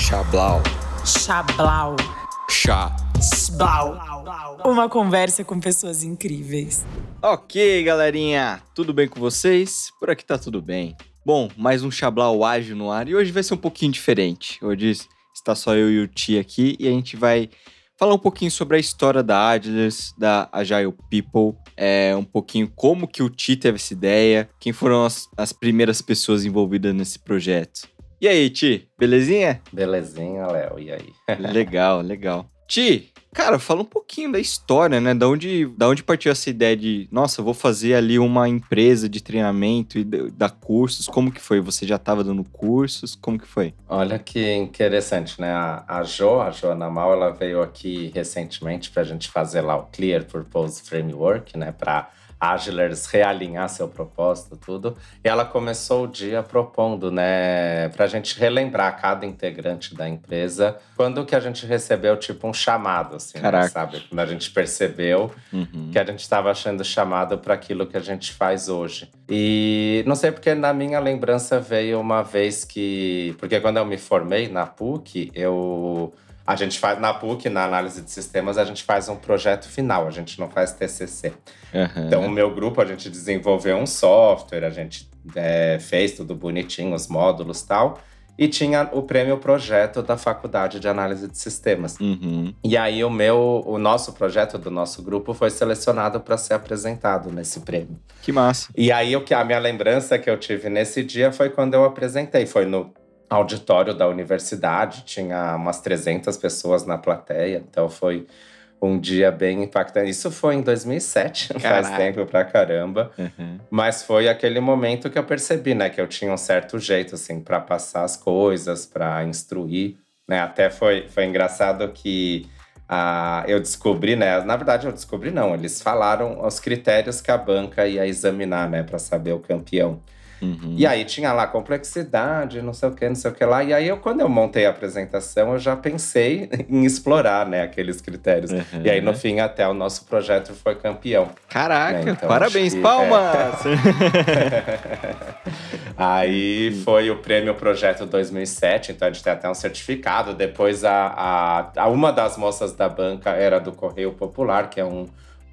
Chablau. Chablau. Chá. Sblau. Uma conversa com pessoas incríveis. Ok, galerinha. Tudo bem com vocês? Por aqui tá tudo bem. Bom, mais um Chablau ágil no ar e hoje vai ser um pouquinho diferente. Hoje está só eu e o Ti aqui e a gente vai falar um pouquinho sobre a história da Adlers, da Agile People, é, um pouquinho como que o Ti teve essa ideia, quem foram as, as primeiras pessoas envolvidas nesse projeto. E aí, Ti, belezinha? Belezinha, Léo, e aí? legal, legal. Ti, cara, fala um pouquinho da história, né? Da onde, da onde partiu essa ideia de, nossa, vou fazer ali uma empresa de treinamento e dar cursos. Como que foi? Você já estava dando cursos? Como que foi? Olha que interessante, né? A, a Jo, a Joana Mal, ela veio aqui recentemente para a gente fazer lá o Clear Purpose Framework, né? Para Agilers realinhar seu propósito, tudo. E ela começou o dia propondo, né, para a gente relembrar cada integrante da empresa quando que a gente recebeu, tipo, um chamado, assim, né, sabe? Quando a gente percebeu uhum. que a gente estava achando chamado para aquilo que a gente faz hoje. E não sei porque na minha lembrança veio uma vez que. Porque quando eu me formei na PUC, eu a gente faz na PUC, na análise de sistemas, a gente faz um projeto final, a gente não faz TCC. Uhum. Então, o meu grupo, a gente desenvolveu um software, a gente é, fez tudo bonitinho, os módulos tal. E tinha o prêmio projeto da Faculdade de Análise de Sistemas. Uhum. E aí o meu, o nosso projeto do nosso grupo foi selecionado para ser apresentado nesse prêmio. Que massa. E aí o que a minha lembrança que eu tive nesse dia foi quando eu apresentei, foi no auditório da universidade, tinha umas 300 pessoas na plateia, então foi um dia bem impactante. Isso foi em 2007, Caraca. faz tempo pra caramba. Uhum. Mas foi aquele momento que eu percebi, né, que eu tinha um certo jeito, assim, para passar as coisas, para instruir, né. Até foi, foi engraçado que ah, eu descobri, né, na verdade eu descobri não, eles falaram os critérios que a banca ia examinar, né, para saber o campeão. Uhum. E aí tinha lá complexidade, não sei o que, não sei o que lá. E aí, eu, quando eu montei a apresentação, eu já pensei em explorar né, aqueles critérios. Uhum. E aí, no fim, até o nosso projeto foi campeão. Caraca, né? então, parabéns, que, palmas! É... aí foi o prêmio Projeto 2007, então a gente tem até um certificado. Depois, a, a, a uma das moças da banca era do Correio Popular, que é um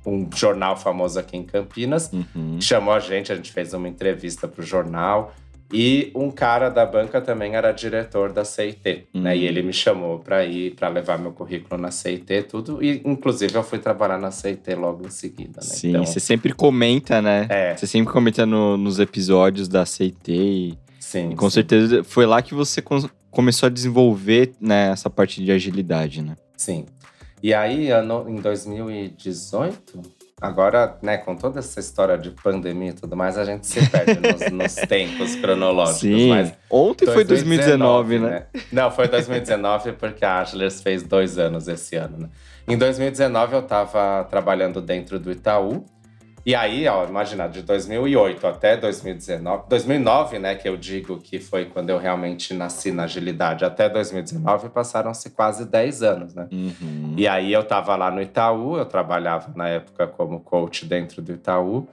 um jornal famoso aqui em Campinas, uhum. chamou a gente, a gente fez uma entrevista para o jornal. E um cara da banca também era diretor da CIT, uhum. né? E ele me chamou para ir, para levar meu currículo na CIT, tudo. E, inclusive, eu fui trabalhar na CIT logo em seguida, né? Sim, então, você sempre comenta, né? É. Você sempre comenta no, nos episódios da CIT. E, sim. E com sim. certeza foi lá que você começou a desenvolver né, essa parte de agilidade, né? Sim. E aí, ano, em 2018, agora, né, com toda essa história de pandemia e tudo mais, a gente se perde nos, nos tempos cronológicos. Sim. Mas Ontem 2019, foi 2019, né? né? Não, foi 2019 porque a Ashlers fez dois anos esse ano, né? Em 2019 eu estava trabalhando dentro do Itaú e aí, ó, imagina, de 2008 até 2019, 2009, né, que eu digo que foi quando eu realmente nasci na agilidade, até 2019 passaram-se quase 10 anos, né? Uhum. E aí eu tava lá no Itaú, eu trabalhava na época como coach dentro do Itaú,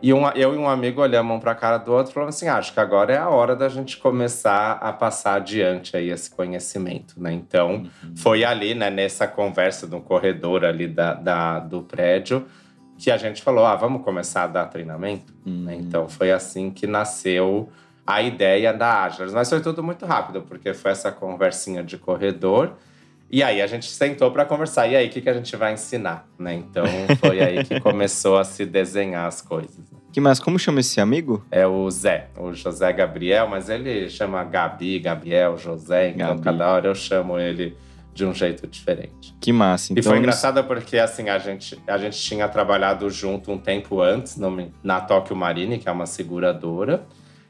e um, eu e um amigo olhamos um para a cara do outro e falamos assim: ah, acho que agora é a hora da gente começar a passar adiante aí esse conhecimento, né? Então, uhum. foi ali, né, nessa conversa no corredor ali da, da do prédio, que a gente falou: ah, vamos começar a dar treinamento. Uhum. Né? Então foi assim que nasceu a ideia da Agilers. Mas foi tudo muito rápido, porque foi essa conversinha de corredor. E aí a gente sentou para conversar. E aí, o que, que a gente vai ensinar? Né? Então foi aí que começou a se desenhar as coisas. Que mais? Como chama esse amigo? É o Zé, o José Gabriel, mas ele chama Gabi, Gabriel, José, então Gabi. cada hora eu chamo ele de um jeito diferente. Que massa. Então, e foi engraçado porque assim a gente a gente tinha trabalhado junto um tempo antes no, na Tóquio Marine, que é uma seguradora.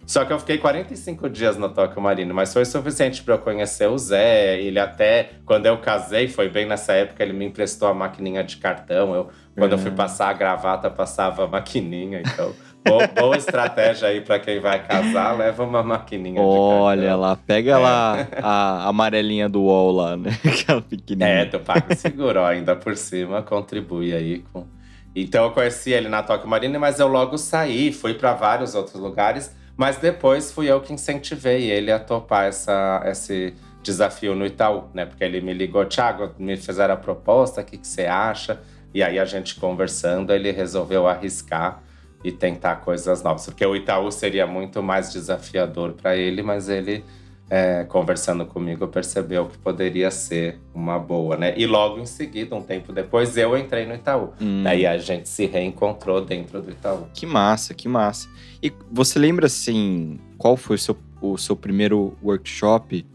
Só que eu fiquei 45 dias na Tóquio Marine, mas foi suficiente para eu conhecer o Zé. Ele até, quando eu casei, foi bem nessa época, ele me emprestou a maquininha de cartão. Eu, quando uhum. eu fui passar a gravata, passava a maquininha, então boa, boa estratégia aí para quem vai casar, leva uma maquininha Olha lá, pega é. lá a amarelinha do UOL lá, né? Aquela pequenininha. É, tu paga o seguro, ó, ainda por cima, contribui aí com... Então eu conheci ele na Tóquio Marine, mas eu logo saí, fui para vários outros lugares, Mas depois fui eu que incentivei ele a topar essa, esse desafio no Itaú, né? Porque ele me ligou, Thiago, me fizeram a proposta, o que, que você acha? E aí a gente conversando, ele resolveu arriscar e tentar coisas novas. Porque o Itaú seria muito mais desafiador para ele, mas ele, é, conversando comigo, percebeu que poderia ser uma boa, né? E logo em seguida, um tempo depois, eu entrei no Itaú. Hum. Aí a gente se reencontrou dentro do Itaú. Que massa, que massa. E você lembra, assim, qual foi o seu, o seu primeiro workshop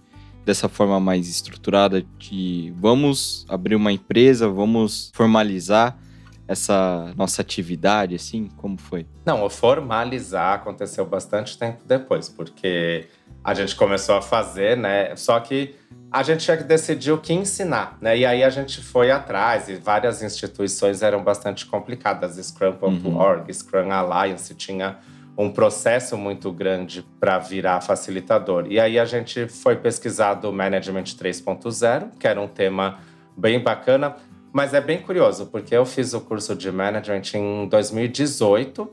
dessa forma mais estruturada de vamos abrir uma empresa, vamos formalizar essa nossa atividade, assim? Como foi? Não, o formalizar aconteceu bastante tempo depois, porque a gente começou a fazer, né? Só que a gente tinha que decidir o que ensinar, né? E aí a gente foi atrás e várias instituições eram bastante complicadas. Scrum.org, uhum. Scrum Alliance tinha um processo muito grande para virar facilitador. E aí a gente foi pesquisar do Management 3.0, que era um tema bem bacana. Mas é bem curioso, porque eu fiz o curso de management em 2018,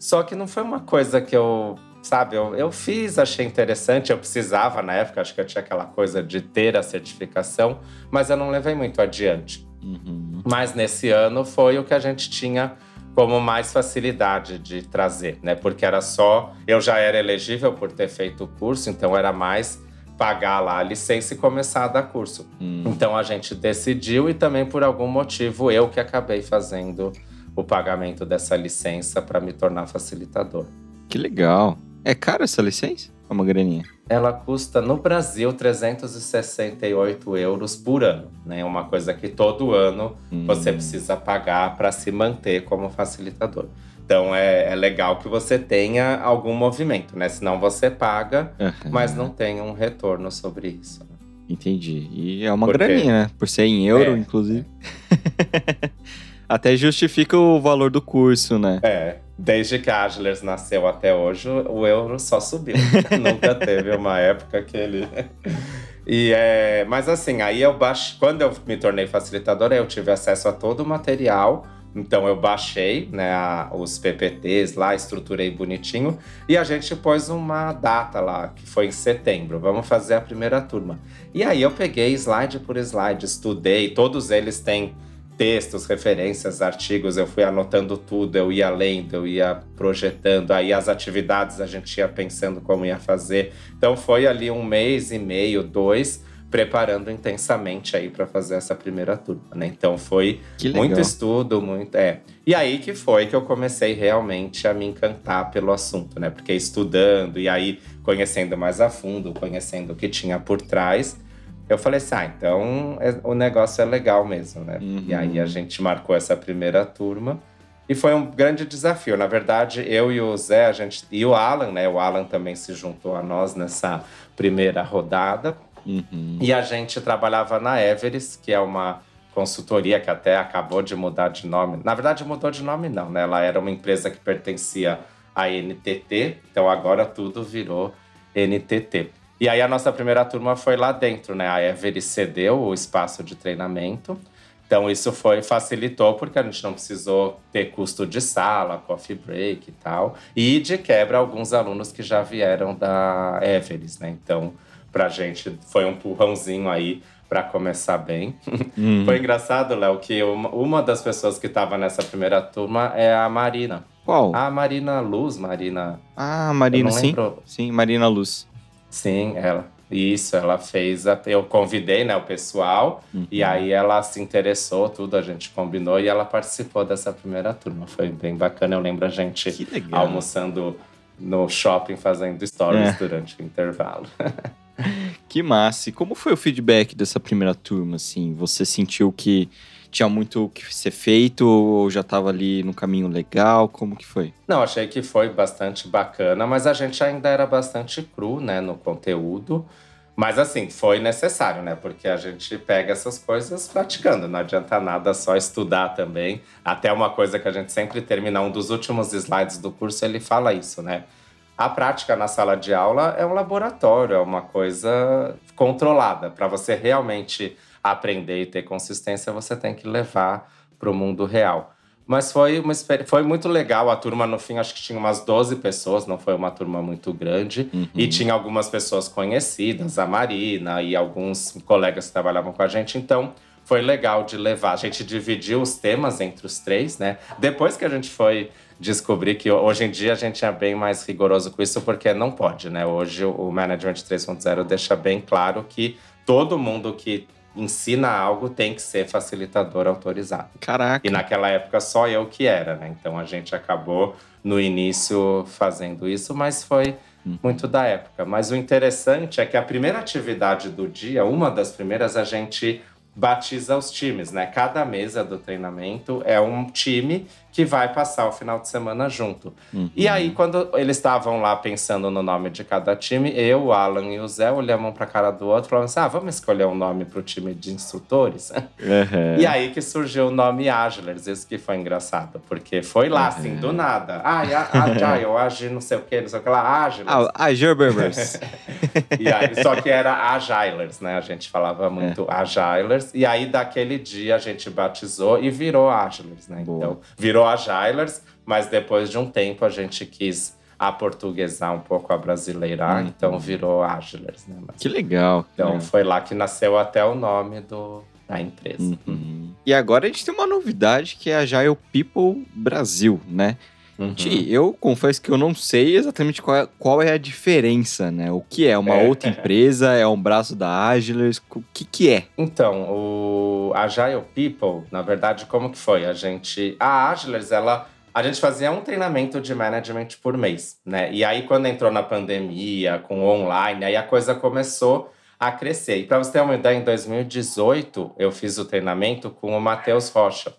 só que não foi uma coisa que eu, sabe, eu, eu fiz, achei interessante, eu precisava na época, acho que eu tinha aquela coisa de ter a certificação, mas eu não levei muito adiante. Uhum. Mas nesse ano foi o que a gente tinha como mais facilidade de trazer, né? Porque era só. Eu já era elegível por ter feito o curso, então era mais pagar lá a licença e começar a dar curso. Hum. Então a gente decidiu e também por algum motivo eu que acabei fazendo o pagamento dessa licença para me tornar facilitador. Que legal. É cara essa licença? É uma graninha? Ela custa no Brasil 368 euros por ano, né? Uma coisa que todo ano hum. você precisa pagar para se manter como facilitador. Então é, é, legal que você tenha algum movimento, né? Senão você paga, uhum. mas não tem um retorno sobre isso. Né? Entendi. E é uma Porque... graninha, né? Por ser em euro, é, inclusive. É. até justifica o valor do curso, né? É. Desde que a Agilers nasceu até hoje, o euro só subiu. Nunca teve uma época que ele. E é, mas assim, aí eu baixo, quando eu me tornei facilitador, eu tive acesso a todo o material então eu baixei né, a, os PPTs lá, estruturei bonitinho e a gente pôs uma data lá, que foi em setembro. Vamos fazer a primeira turma. E aí eu peguei slide por slide, estudei, todos eles têm textos, referências, artigos, eu fui anotando tudo, eu ia lendo, eu ia projetando, aí as atividades a gente ia pensando como ia fazer. Então foi ali um mês e meio, dois, preparando intensamente aí para fazer essa primeira turma, né? Então foi muito estudo, muito é. E aí que foi que eu comecei realmente a me encantar pelo assunto, né? Porque estudando e aí conhecendo mais a fundo, conhecendo o que tinha por trás, eu falei assim, ah, então é, o negócio é legal mesmo, né? Uhum. E aí a uhum. gente marcou essa primeira turma. E foi um grande desafio. Na verdade, eu e o Zé, a gente, e o Alan, né? O Alan também se juntou a nós nessa primeira rodada. Uhum. E a gente trabalhava na Everest, que é uma consultoria que até acabou de mudar de nome. Na verdade, mudou de nome não, né? Ela era uma empresa que pertencia à NTT, então agora tudo virou NTT. E aí a nossa primeira turma foi lá dentro, né? A Everest cedeu o espaço de treinamento. Então isso foi facilitou porque a gente não precisou ter custo de sala, coffee break e tal. E de quebra alguns alunos que já vieram da Everest, né? Então pra gente foi um empurrãozinho aí para começar bem. Uhum. Foi engraçado, Léo, que uma, uma das pessoas que estava nessa primeira turma é a Marina. Qual? A Marina Luz, Marina. Ah, Marina, sim. Lembro. Sim, Marina Luz. Sim, ela. Isso, ela fez. A, eu convidei né, o pessoal uhum. e aí ela se interessou, tudo, a gente combinou e ela participou dessa primeira turma. Foi bem bacana. Eu lembro a gente almoçando no shopping fazendo stories é. durante o intervalo. que massa. E como foi o feedback dessa primeira turma, assim? Você sentiu que tinha muito o que ser feito ou já estava ali no caminho legal? Como que foi? Não, achei que foi bastante bacana, mas a gente ainda era bastante cru, né, no conteúdo. Mas assim, foi necessário, né? Porque a gente pega essas coisas praticando, não adianta nada só estudar também. Até uma coisa que a gente sempre termina, um dos últimos slides do curso, ele fala isso, né? A prática na sala de aula é um laboratório, é uma coisa controlada. Para você realmente aprender e ter consistência, você tem que levar para o mundo real. Mas foi, uma, foi muito legal. A turma, no fim, acho que tinha umas 12 pessoas, não foi uma turma muito grande. Uhum. E tinha algumas pessoas conhecidas, a Marina e alguns colegas que trabalhavam com a gente. Então, foi legal de levar. A gente dividiu os temas entre os três, né? Depois que a gente foi descobrir que hoje em dia a gente é bem mais rigoroso com isso, porque não pode, né? Hoje o Management 3.0 deixa bem claro que todo mundo que ensina algo tem que ser facilitador autorizado. Caraca. E naquela época só eu que era, né? Então a gente acabou no início fazendo isso, mas foi uhum. muito da época. Mas o interessante é que a primeira atividade do dia, uma das primeiras, a gente batiza os times, né? Cada mesa do treinamento é um time que vai passar o final de semana junto. Uhum. E aí, quando eles estavam lá pensando no nome de cada time, eu, o Alan e o Zé olhamos para a cara do outro e falamos assim: ah, vamos escolher um nome para o time de instrutores? Uhum. E aí que surgiu o nome Agilers, isso que foi engraçado, porque foi lá, uhum. assim, do nada. Ah, Agile, Agile, não sei o que, não sei o que lá, Agilers. Ah, Agilers. e aí, só que era Agilers, né? A gente falava muito é. Agilers. E aí, daquele dia, a gente batizou e virou Agilers, né? Boa. Então, virou a Jailers, mas depois de um tempo a gente quis aportuguesar um pouco a brasileirar, uhum. então virou Agilers, né? Mas, que legal. Então foi lá que nasceu até o nome do, da empresa. Uhum. E agora a gente tem uma novidade que é a Agile People Brasil, né? Uhum. eu confesso que eu não sei exatamente qual é, qual é a diferença, né? O que é? Uma é. outra empresa? É um braço da Agilers? O que que é? Então, o Agile People, na verdade, como que foi? A gente... A Agilers, ela... A gente fazia um treinamento de management por mês, né? E aí, quando entrou na pandemia, com online, aí a coisa começou a crescer. E para você ter uma ideia, em 2018, eu fiz o treinamento com o Matheus Rocha.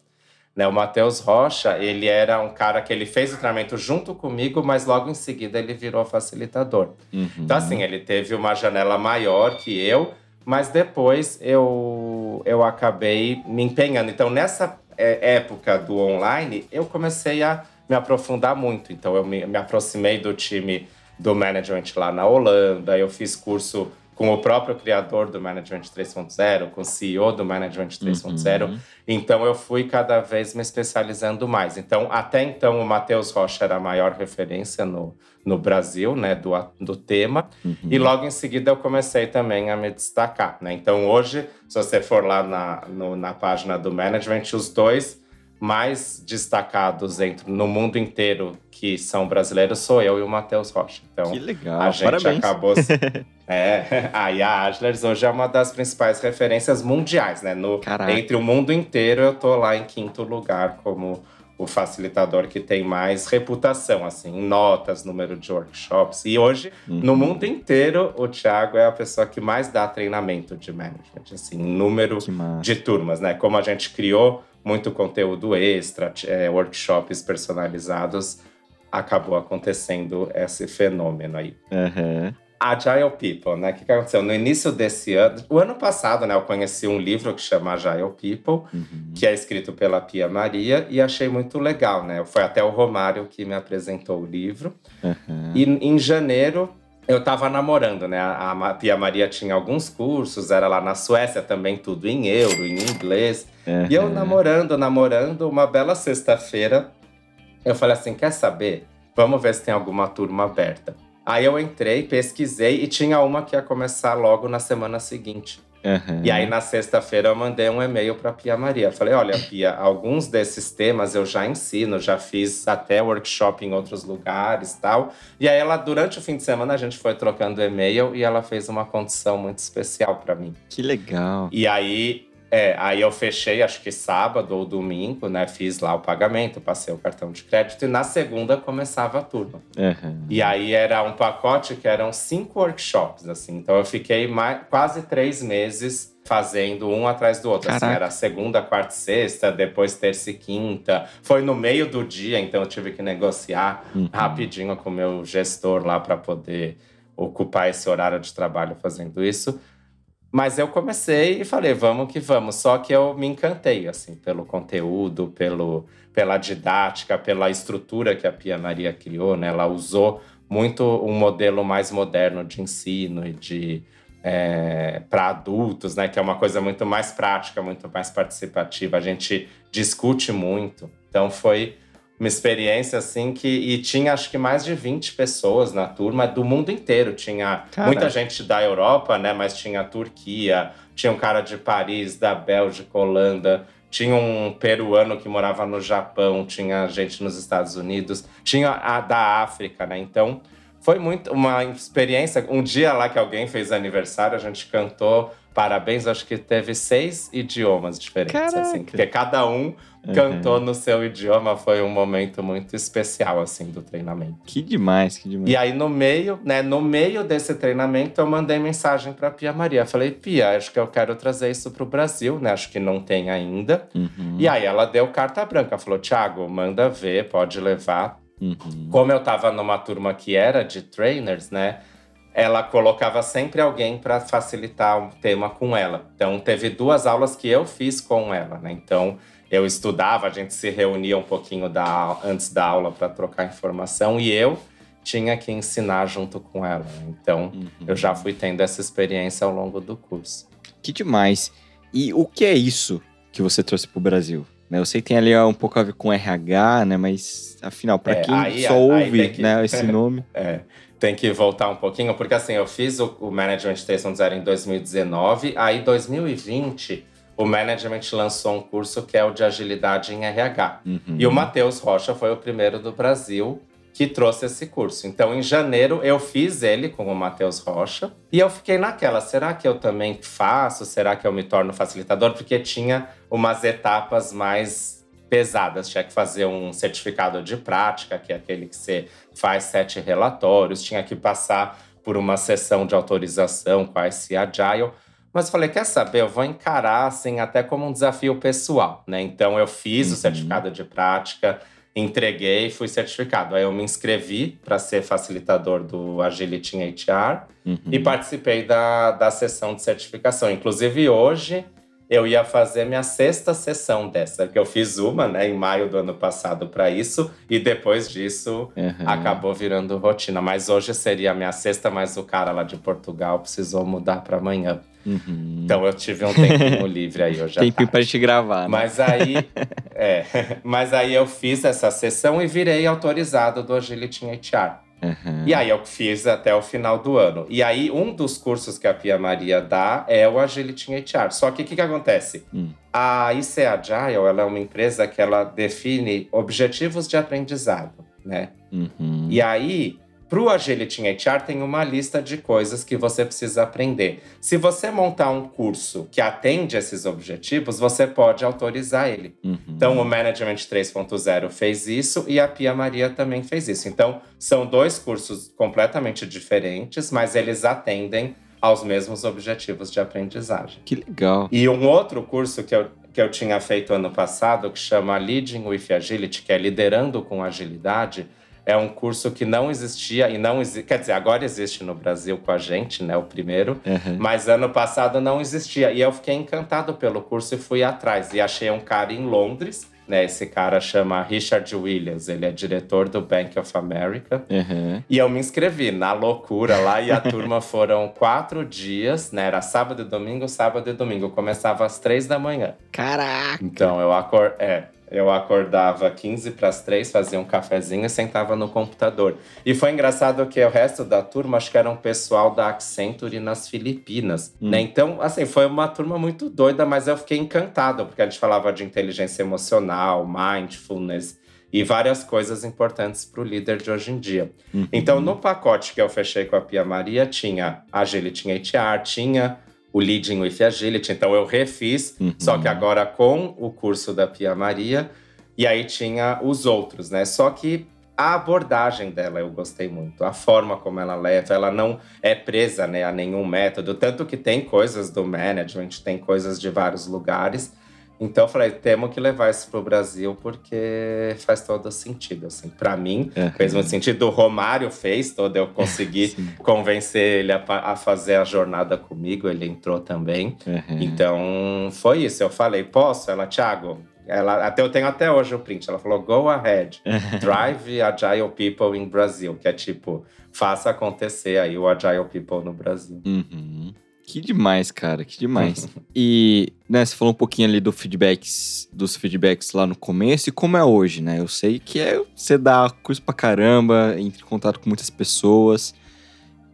Né, o Matheus Rocha, ele era um cara que ele fez o treinamento junto comigo, mas logo em seguida ele virou facilitador. Uhum. Então, assim, ele teve uma janela maior que eu, mas depois eu, eu acabei me empenhando. Então, nessa é, época do online, eu comecei a me aprofundar muito. Então, eu me, me aproximei do time do management lá na Holanda, eu fiz curso com o próprio criador do Management 3.0, com o CEO do Management 3.0. Uhum. Então eu fui cada vez me especializando mais. Então, até então, o Matheus Rocha era a maior referência no, no Brasil, né, do, do tema. Uhum. E logo em seguida eu comecei também a me destacar. Né? Então, hoje, se você for lá na, no, na página do Management, os dois mais destacados entre, no mundo inteiro que são brasileiros sou eu e o Matheus Rocha. Então, que legal, a gente parabéns. acabou. é, aí a Adlers hoje é uma das principais referências mundiais, né? No, entre o mundo inteiro, eu tô lá em quinto lugar como o facilitador que tem mais reputação, assim, em notas, número de workshops. E hoje, uhum. no mundo inteiro, o Thiago é a pessoa que mais dá treinamento de management, assim, número de turmas, né? Como a gente criou muito conteúdo extra, é, workshops personalizados, acabou acontecendo esse fenômeno aí. Uhum. Agile People, né? O que, que aconteceu? No início desse ano, o ano passado, né, eu conheci um livro que chama Agile People, uhum. que é escrito pela Pia Maria, e achei muito legal, né? Foi até o Romário que me apresentou o livro. Uhum. E em janeiro, eu estava namorando, né? A, Pia Maria tinha alguns cursos, era lá na Suécia também, tudo em euro, em inglês. Uhum. E eu namorando, namorando, uma bela sexta-feira, eu falei assim: quer saber? Vamos ver se tem alguma turma aberta. Aí eu entrei, pesquisei e tinha uma que ia começar logo na semana seguinte. Uhum. E aí, na sexta-feira, eu mandei um e-mail para a Pia Maria. Falei: olha, Pia, alguns desses temas eu já ensino, já fiz até workshop em outros lugares tal. E aí, ela, durante o fim de semana, a gente foi trocando e-mail e ela fez uma condição muito especial para mim. Que legal. E aí, é, aí eu fechei, acho que sábado ou domingo, né? Fiz lá o pagamento, passei o cartão de crédito e na segunda começava a turma. Uhum. E aí era um pacote que eram cinco workshops, assim. Então eu fiquei mais, quase três meses fazendo um atrás do outro. Assim, era segunda, quarta e sexta, depois terça e quinta. Foi no meio do dia, então eu tive que negociar uhum. rapidinho com o meu gestor lá para poder ocupar esse horário de trabalho fazendo isso. Mas eu comecei e falei, vamos que vamos. Só que eu me encantei, assim, pelo conteúdo, pelo, pela didática, pela estrutura que a Pia Maria criou, né? Ela usou muito um modelo mais moderno de ensino e de é, para adultos, né? Que é uma coisa muito mais prática, muito mais participativa. A gente discute muito. Então foi uma experiência assim que. E tinha acho que mais de 20 pessoas na turma do mundo inteiro. Tinha Caraca. muita gente da Europa, né? Mas tinha Turquia, tinha um cara de Paris, da Bélgica, Holanda. Tinha um peruano que morava no Japão, tinha gente nos Estados Unidos, tinha a da África, né? Então, foi muito uma experiência. Um dia lá que alguém fez aniversário, a gente cantou parabéns, acho que teve seis idiomas diferentes, assim, porque cada um uhum. cantou no seu idioma, foi um momento muito especial, assim, do treinamento. Que demais, que demais. E aí, no meio, né, no meio desse treinamento, eu mandei mensagem para Pia Maria. Falei, Pia, acho que eu quero trazer isso para o Brasil, né, acho que não tem ainda. Uhum. E aí, ela deu carta branca, falou, Thiago, manda ver, pode levar. Uhum. Como eu tava numa turma que era de trainers, né, ela colocava sempre alguém para facilitar o tema com ela. Então, teve duas aulas que eu fiz com ela, né? Então, eu estudava, a gente se reunia um pouquinho da, antes da aula para trocar informação e eu tinha que ensinar junto com ela. Né? Então, uhum. eu já fui tendo essa experiência ao longo do curso. Que demais! E o que é isso que você trouxe para o Brasil? Né, eu sei que tem ali um pouco a ver com RH, né? Mas afinal, para é, quem aí, só aí ouve que... né, esse nome. é tem que voltar um pouquinho, porque assim, eu fiz o, o Management 3.0 em 2019, aí 2020 o Management lançou um curso que é o de agilidade em RH. Uhum. E o Matheus Rocha foi o primeiro do Brasil que trouxe esse curso. Então, em janeiro, eu fiz ele com o Matheus Rocha e eu fiquei naquela: será que eu também faço? Será que eu me torno facilitador? Porque tinha umas etapas mais pesadas. Tinha que fazer um certificado de prática, que é aquele que você faz sete relatórios, tinha que passar por uma sessão de autorização com a IC Agile. Mas falei, quer saber? Eu vou encarar assim até como um desafio pessoal, né? Então eu fiz uhum. o certificado de prática, entreguei, fui certificado. Aí eu me inscrevi para ser facilitador do Agility em HR uhum. e participei da, da sessão de certificação. Inclusive hoje eu ia fazer minha sexta sessão dessa, que eu fiz uma, né, em maio do ano passado para isso, e depois disso uhum. acabou virando rotina. Mas hoje seria a minha sexta, mas o cara lá de Portugal precisou mudar para amanhã. Uhum. Então eu tive um tempinho livre aí hoje. Tempinho para gente gravar. Né? Mas aí, é, mas aí eu fiz essa sessão e virei autorizado do Agility HR. Uhum. E aí eu fiz até o final do ano. E aí, um dos cursos que a Pia Maria dá é o Agility em HR. Só que o que, que acontece? Hum. A IC Agile ela é uma empresa que ela define objetivos de aprendizado, né? Uhum. E aí, para o Agility em HR tem uma lista de coisas que você precisa aprender. Se você montar um curso que atende esses objetivos, você pode autorizar ele. Uhum. Então, o Management 3.0 fez isso e a Pia Maria também fez isso. Então, são dois cursos completamente diferentes, mas eles atendem aos mesmos objetivos de aprendizagem. Que legal. E um outro curso que eu, que eu tinha feito ano passado, que chama Leading with Agility, que é liderando com agilidade, é um curso que não existia e não existe. Quer dizer, agora existe no Brasil com a gente, né? O primeiro. Uhum. Mas ano passado não existia. E eu fiquei encantado pelo curso e fui atrás. E achei um cara em Londres. Né, esse cara chama Richard Williams, ele é diretor do Bank of America. Uhum. E eu me inscrevi na loucura lá e a turma foram quatro dias, né? Era sábado e domingo, sábado e domingo. começava às três da manhã. Caraca! Então eu acordei. É, eu acordava 15 para as 3, fazia um cafezinho e sentava no computador. E foi engraçado que o resto da turma, acho que era um pessoal da Accenture nas Filipinas, hum. né? Então, assim, foi uma turma muito doida, mas eu fiquei encantado, porque a gente falava de inteligência emocional, mindfulness e várias coisas importantes para o líder de hoje em dia. Uhum. Então, no pacote que eu fechei com a Pia Maria, tinha Agility HR, tinha o Leading with Agility. Então eu refiz, uhum. só que agora com o curso da Pia Maria. E aí tinha os outros, né? Só que a abordagem dela eu gostei muito, a forma como ela leva, ela não é presa né, a nenhum método, tanto que tem coisas do management, tem coisas de vários lugares, então eu falei, temos que levar isso pro Brasil porque faz todo sentido, assim. Para mim, uhum. fez muito sentido. O Romário fez todo, eu consegui convencer ele a, a, fazer a jornada comigo, ele entrou também. Uhum. Então foi isso. Eu falei, posso? Ela, Thiago, ela, até eu tenho até hoje o print. Ela falou: "Go ahead, drive agile people in Brazil", que é tipo, faça acontecer aí o agile people no Brasil. Uhum. Que demais, cara, que demais. e, né, você falou um pouquinho ali do feedbacks, dos feedbacks lá no começo e como é hoje, né? Eu sei que é você dá curso pra caramba, entra em contato com muitas pessoas.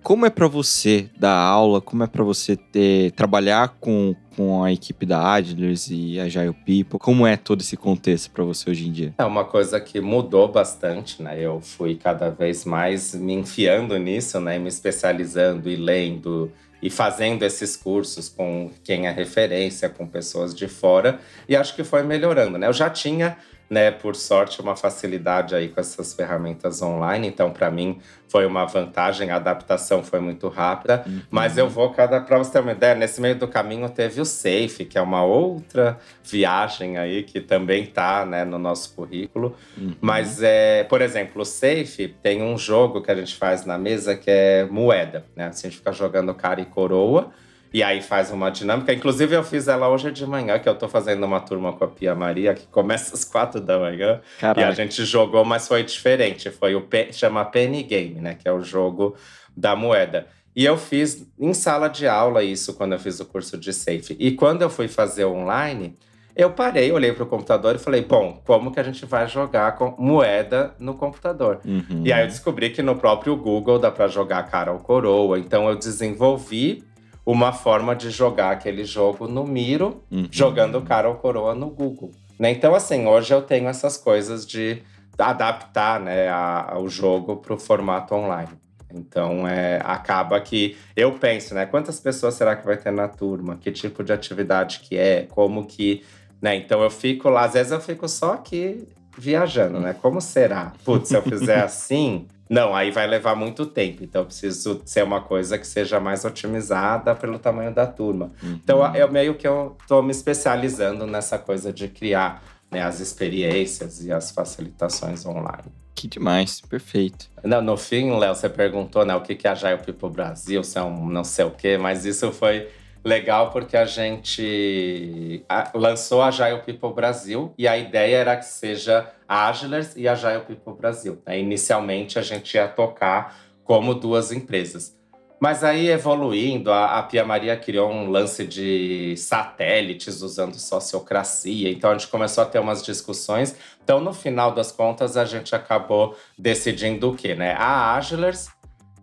Como é para você dar aula? Como é para você ter trabalhar com, com a equipe da Adlers e a Agile People? Como é todo esse contexto para você hoje em dia? É uma coisa que mudou bastante, né? Eu fui cada vez mais me enfiando nisso, né? Me especializando e lendo e fazendo esses cursos com quem é referência, com pessoas de fora, e acho que foi melhorando, né? Eu já tinha né, por sorte, uma facilidade aí com essas ferramentas online. Então, para mim, foi uma vantagem. A adaptação foi muito rápida. Uhum. Mas eu vou cada. Para você ter uma ideia, nesse meio do caminho teve o Safe, que é uma outra viagem aí que também tá né, no nosso currículo. Uhum. Mas, é, por exemplo, o Safe tem um jogo que a gente faz na mesa que é moeda. Né? Assim, a gente fica jogando cara e coroa. E aí faz uma dinâmica. Inclusive, eu fiz ela hoje de manhã, que eu tô fazendo uma turma com a Pia Maria, que começa às quatro da manhã. Caraca. E a gente jogou, mas foi diferente. Foi o P, chama Penny Game, né? Que é o jogo da moeda. E eu fiz em sala de aula isso quando eu fiz o curso de Safe. E quando eu fui fazer online, eu parei, olhei para o computador e falei: bom, como que a gente vai jogar com moeda no computador? Uhum. E aí eu descobri que no próprio Google dá para jogar cara ou coroa. Então eu desenvolvi uma forma de jogar aquele jogo no Miro, uhum. jogando cara ou coroa no Google. Né? Então, assim, hoje eu tenho essas coisas de adaptar né, a, o jogo para o formato online. Então, é, acaba que eu penso, né? Quantas pessoas será que vai ter na turma? Que tipo de atividade que é? Como que... Né? Então, eu fico lá... Às vezes eu fico só aqui viajando, né? Como será? Putz, se eu fizer assim, não, aí vai levar muito tempo. Então, eu preciso ser uma coisa que seja mais otimizada pelo tamanho da turma. Uhum. Então, eu meio que eu tô me especializando nessa coisa de criar né, as experiências e as facilitações online. Que demais, perfeito. Não, no fim, Léo, você perguntou né, o que é a Agile People Brasil, se é um não sei o quê, mas isso foi legal porque a gente lançou a Agile People Brasil e a ideia era que seja a Agilers e a Agile People Brasil. Né? Inicialmente a gente ia tocar como duas empresas. Mas aí, evoluindo, a, Pia Maria criou um lance de satélites usando sociocracia. Então, a gente começou a ter umas discussões. Então, no final das contas, a gente acabou decidindo o quê? Né? A Agilers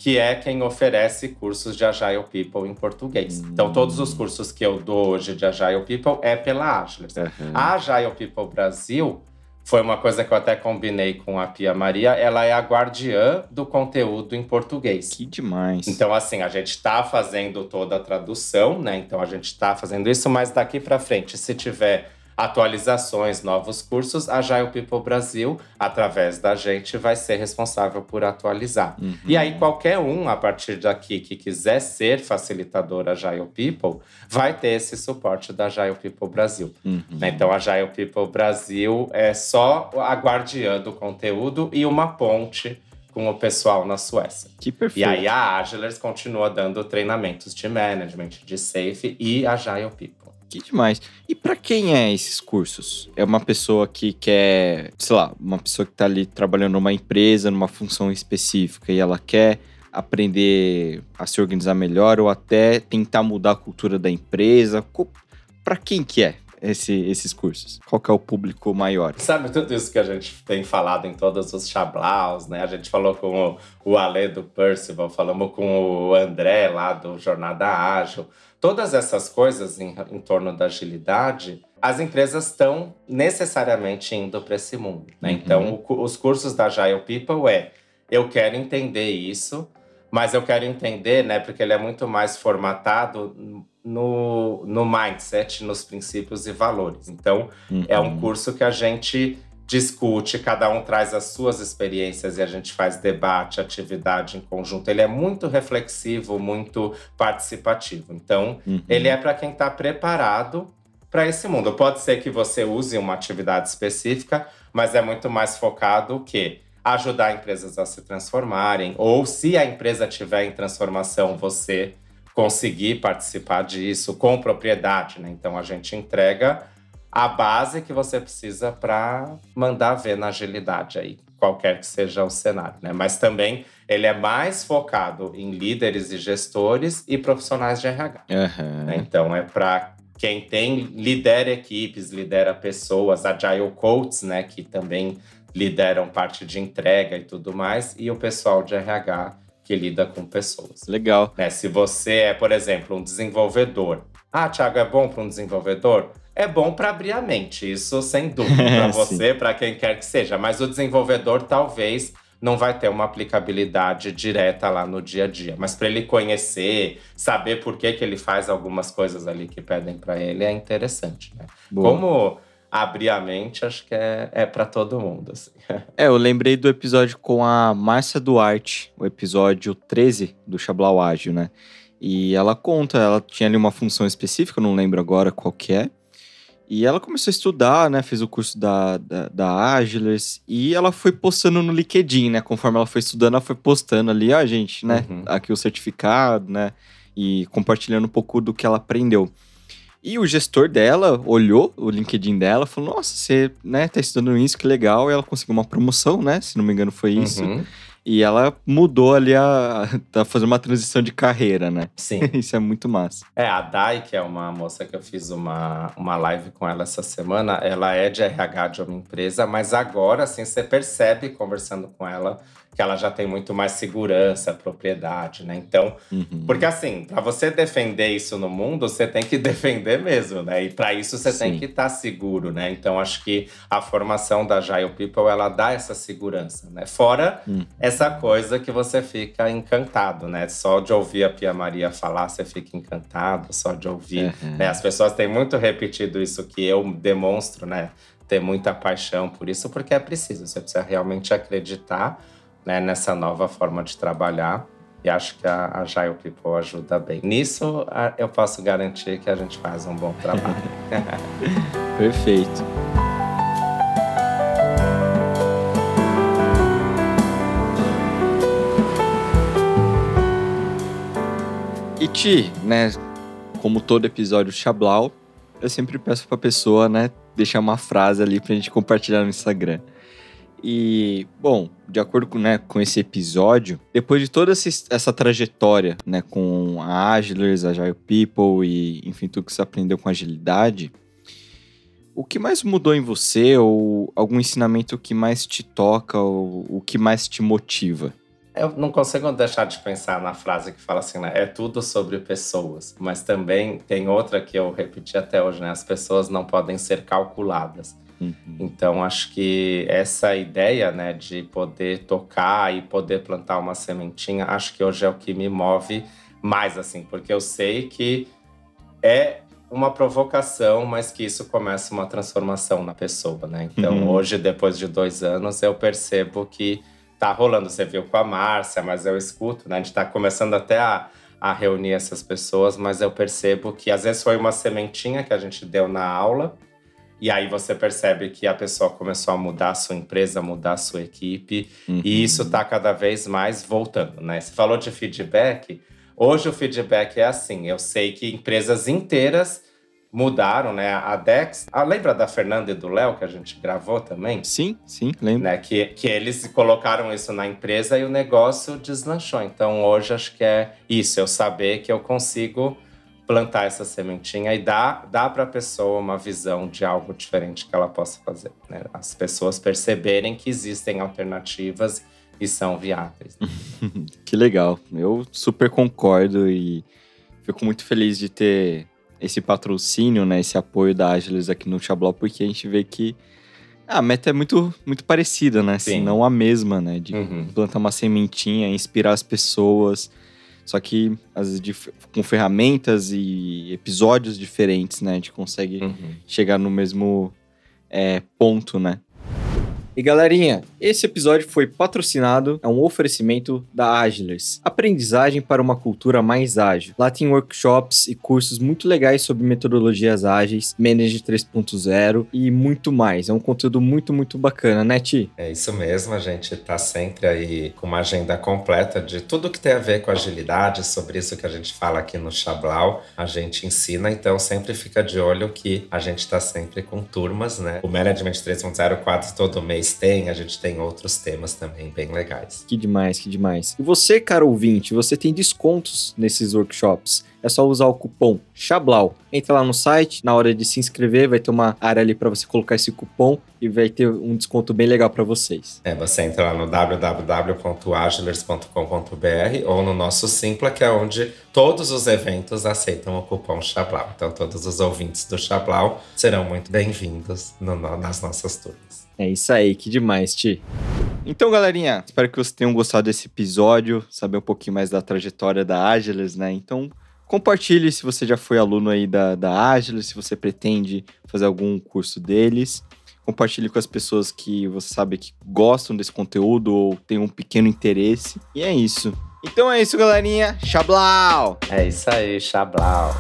que é quem oferece cursos de Agile People em português. Hum. Então, todos os cursos que eu dou hoje de Agile People é pela Agilers. Uhum. A Agile People Brasil foi uma coisa que eu até combinei com a Pia Maria. Ela é a guardiã do conteúdo em português. Que demais. Então, assim, a gente está fazendo toda a tradução, né? Então, a gente está fazendo isso, mas daqui para frente, se tiver atualizações, novos cursos, a Agile People Brasil, através da gente, vai ser responsável por atualizar. Uhum. E aí, qualquer um, a partir daqui, que quiser ser facilitador Agile People, vai ter esse suporte da Agile People Brasil. Uhum. Então, a Agile People Brasil é só a guardiã do conteúdo e uma ponte com o pessoal na Suécia. Que perfeito. E aí a Agilers continua dando treinamentos de management, de safe e Agile People. Que demais. E para quem é esses cursos? É uma pessoa que quer, sei lá, uma pessoa que tá ali trabalhando numa empresa, numa função específica e ela quer aprender a se organizar melhor ou até tentar mudar a cultura da empresa. Para quem que é? Esse, esses cursos? Qual que é o público maior? Sabe tudo isso que a gente tem falado em todos os chablaus, né? A gente falou com o, o do Percival, falamos com o André lá do Jornada Ágil. Todas essas coisas em, em torno da agilidade, as empresas estão necessariamente indo para esse mundo. Né? Uhum. Então, o, os cursos da Agile People é: eu quero entender isso, mas eu quero entender, né, porque ele é muito mais formatado no, no mindset, nos princípios e valores. Então, uhum. é um uhum. curso que a gente discute, cada um traz as suas experiências e a gente faz debate, atividade em conjunto. Ele é muito reflexivo, muito participativo. Então, uhum. ele é para quem está preparado para esse mundo. Pode ser que você use uma atividade específica, mas é muito mais focado o quê? Ajudar empresas a se transformarem, ou se a empresa estiver em transformação, você conseguir participar disso com propriedade, né? Então a gente entrega a base que você precisa para mandar ver na agilidade aí, qualquer que seja o cenário, né? Mas também ele é mais focado em líderes e gestores e profissionais de RH. Uhum. Então é para quem tem lidera equipes, lidera pessoas, agile coaches, né, que também lideram parte de entrega e tudo mais, e o pessoal de RH que lida com pessoas. Legal. Né, se você é, por exemplo, um desenvolvedor. Ah, Thiago, é bom para um desenvolvedor? É bom para abrir a mente, isso sem dúvida, para você, para quem quer que seja. Mas o desenvolvedor talvez não vai ter uma aplicabilidade direta lá no dia a dia. Mas para ele conhecer, saber por que, que ele faz algumas coisas ali que pedem para ele, é interessante. Né? Como abrir a mente, acho que é, é para todo mundo. Assim. É, eu lembrei do episódio com a Márcia Duarte, o episódio 13 do Chablau Ágil, né? E ela conta, ela tinha ali uma função específica, não lembro agora qual que é, e ela começou a estudar, né? Fez o curso da, da, da Agilers e ela foi postando no LinkedIn, né? Conforme ela foi estudando, ela foi postando ali, ó, gente, né? Uhum. Aqui o certificado, né? E compartilhando um pouco do que ela aprendeu. E o gestor dela olhou o LinkedIn dela falou: Nossa, você né, tá estudando isso, que legal. E ela conseguiu uma promoção, né? Se não me engano, foi isso. Uhum. E ela mudou ali a. tá fazendo uma transição de carreira, né? Sim. Isso é muito massa. É, a Dai, que é uma moça que eu fiz uma, uma live com ela essa semana, ela é de RH de uma empresa, mas agora, assim, você percebe conversando com ela que ela já tem muito mais segurança, propriedade, né? Então, uhum. porque assim, para você defender isso no mundo, você tem que defender mesmo, né? E para isso você Sim. tem que estar tá seguro, né? Então, acho que a formação da Agile People ela dá essa segurança, né? Fora uhum. essa coisa que você fica encantado, né? Só de ouvir a Pia Maria falar, você fica encantado, só de ouvir, uhum. né? As pessoas têm muito repetido isso que eu demonstro, né? Ter muita paixão por isso, porque é preciso, você precisa realmente acreditar né, nessa nova forma de trabalhar. E acho que a Agile People ajuda bem. Nisso, eu posso garantir que a gente faz um bom trabalho. Perfeito. E Ti, né, como todo episódio Chablau, eu sempre peço pra pessoa, né, deixar uma frase ali pra gente compartilhar no Instagram. E, bom, de acordo com, né, com esse episódio, depois de toda essa, essa trajetória, né, com a Agilers, Agile People e, enfim, tudo que você aprendeu com agilidade, o que mais mudou em você ou algum ensinamento que mais te toca ou o que mais te motiva? Eu não consigo deixar de pensar na frase que fala assim, né? É tudo sobre pessoas. Mas também tem outra que eu repeti até hoje, né? As pessoas não podem ser calculadas. Uhum. Então, acho que essa ideia né, de poder tocar e poder plantar uma sementinha, acho que hoje é o que me move mais, assim, porque eu sei que é uma provocação, mas que isso começa uma transformação na pessoa, né? Então, uhum. hoje, depois de dois anos, eu percebo que tá rolando. Você viu com a Márcia, mas eu escuto, né? A gente tá começando até a, a reunir essas pessoas, mas eu percebo que às vezes foi uma sementinha que a gente deu na aula, e aí você percebe que a pessoa começou a mudar a sua empresa, mudar a sua equipe, uhum. e isso está cada vez mais voltando, né? Você falou de feedback. Hoje o feedback é assim: eu sei que empresas inteiras mudaram, né? A Dex. Ah, lembra da Fernanda e do Léo que a gente gravou também? Sim, sim, lembro. Né? Que, que eles colocaram isso na empresa e o negócio deslanchou. Então hoje acho que é isso, eu saber que eu consigo plantar essa sementinha e dar, dar para a pessoa uma visão de algo diferente que ela possa fazer. Né? As pessoas perceberem que existem alternativas e são viáveis. que legal. Eu super concordo e fico muito feliz de ter esse patrocínio, né, esse apoio da Agilis aqui no Xabló, porque a gente vê que a meta é muito, muito parecida, né? Se não a mesma, né? De uhum. plantar uma sementinha, inspirar as pessoas, só que às vezes com ferramentas e episódios diferentes, né? A gente consegue uhum. chegar no mesmo é, ponto, né? E galerinha, esse episódio foi patrocinado, é um oferecimento da Agilers, aprendizagem para uma cultura mais ágil. Lá tem workshops e cursos muito legais sobre metodologias ágeis, Manage 3.0 e muito mais. É um conteúdo muito, muito bacana, né, Ti? É isso mesmo, a gente tá sempre aí com uma agenda completa de tudo que tem a ver com agilidade, sobre isso que a gente fala aqui no Chablau, a gente ensina, então sempre fica de olho que a gente tá sempre com turmas, né? O Management 3.0 quase todo mês tem, a gente tem outros temas também bem legais. Que demais, que demais. E você, cara ouvinte, você tem descontos nesses workshops. É só usar o cupom Chablau. Entra lá no site, na hora de se inscrever, vai ter uma área ali para você colocar esse cupom e vai ter um desconto bem legal para vocês. É, você entra lá no www.agilers.com.br ou no nosso Simpla, que é onde todos os eventos aceitam o cupom Chablau. Então, todos os ouvintes do Chablau serão muito bem-vindos no, nas nossas turmas. É isso aí, que demais, Ti. Então, galerinha, espero que vocês tenham gostado desse episódio, saber um pouquinho mais da trajetória da Agiles, né? Então, compartilhe se você já foi aluno aí da, da Agiles, se você pretende fazer algum curso deles. Compartilhe com as pessoas que você sabe que gostam desse conteúdo ou tem um pequeno interesse. E é isso. Então é isso, galerinha. Xablau! É isso aí, Xablau.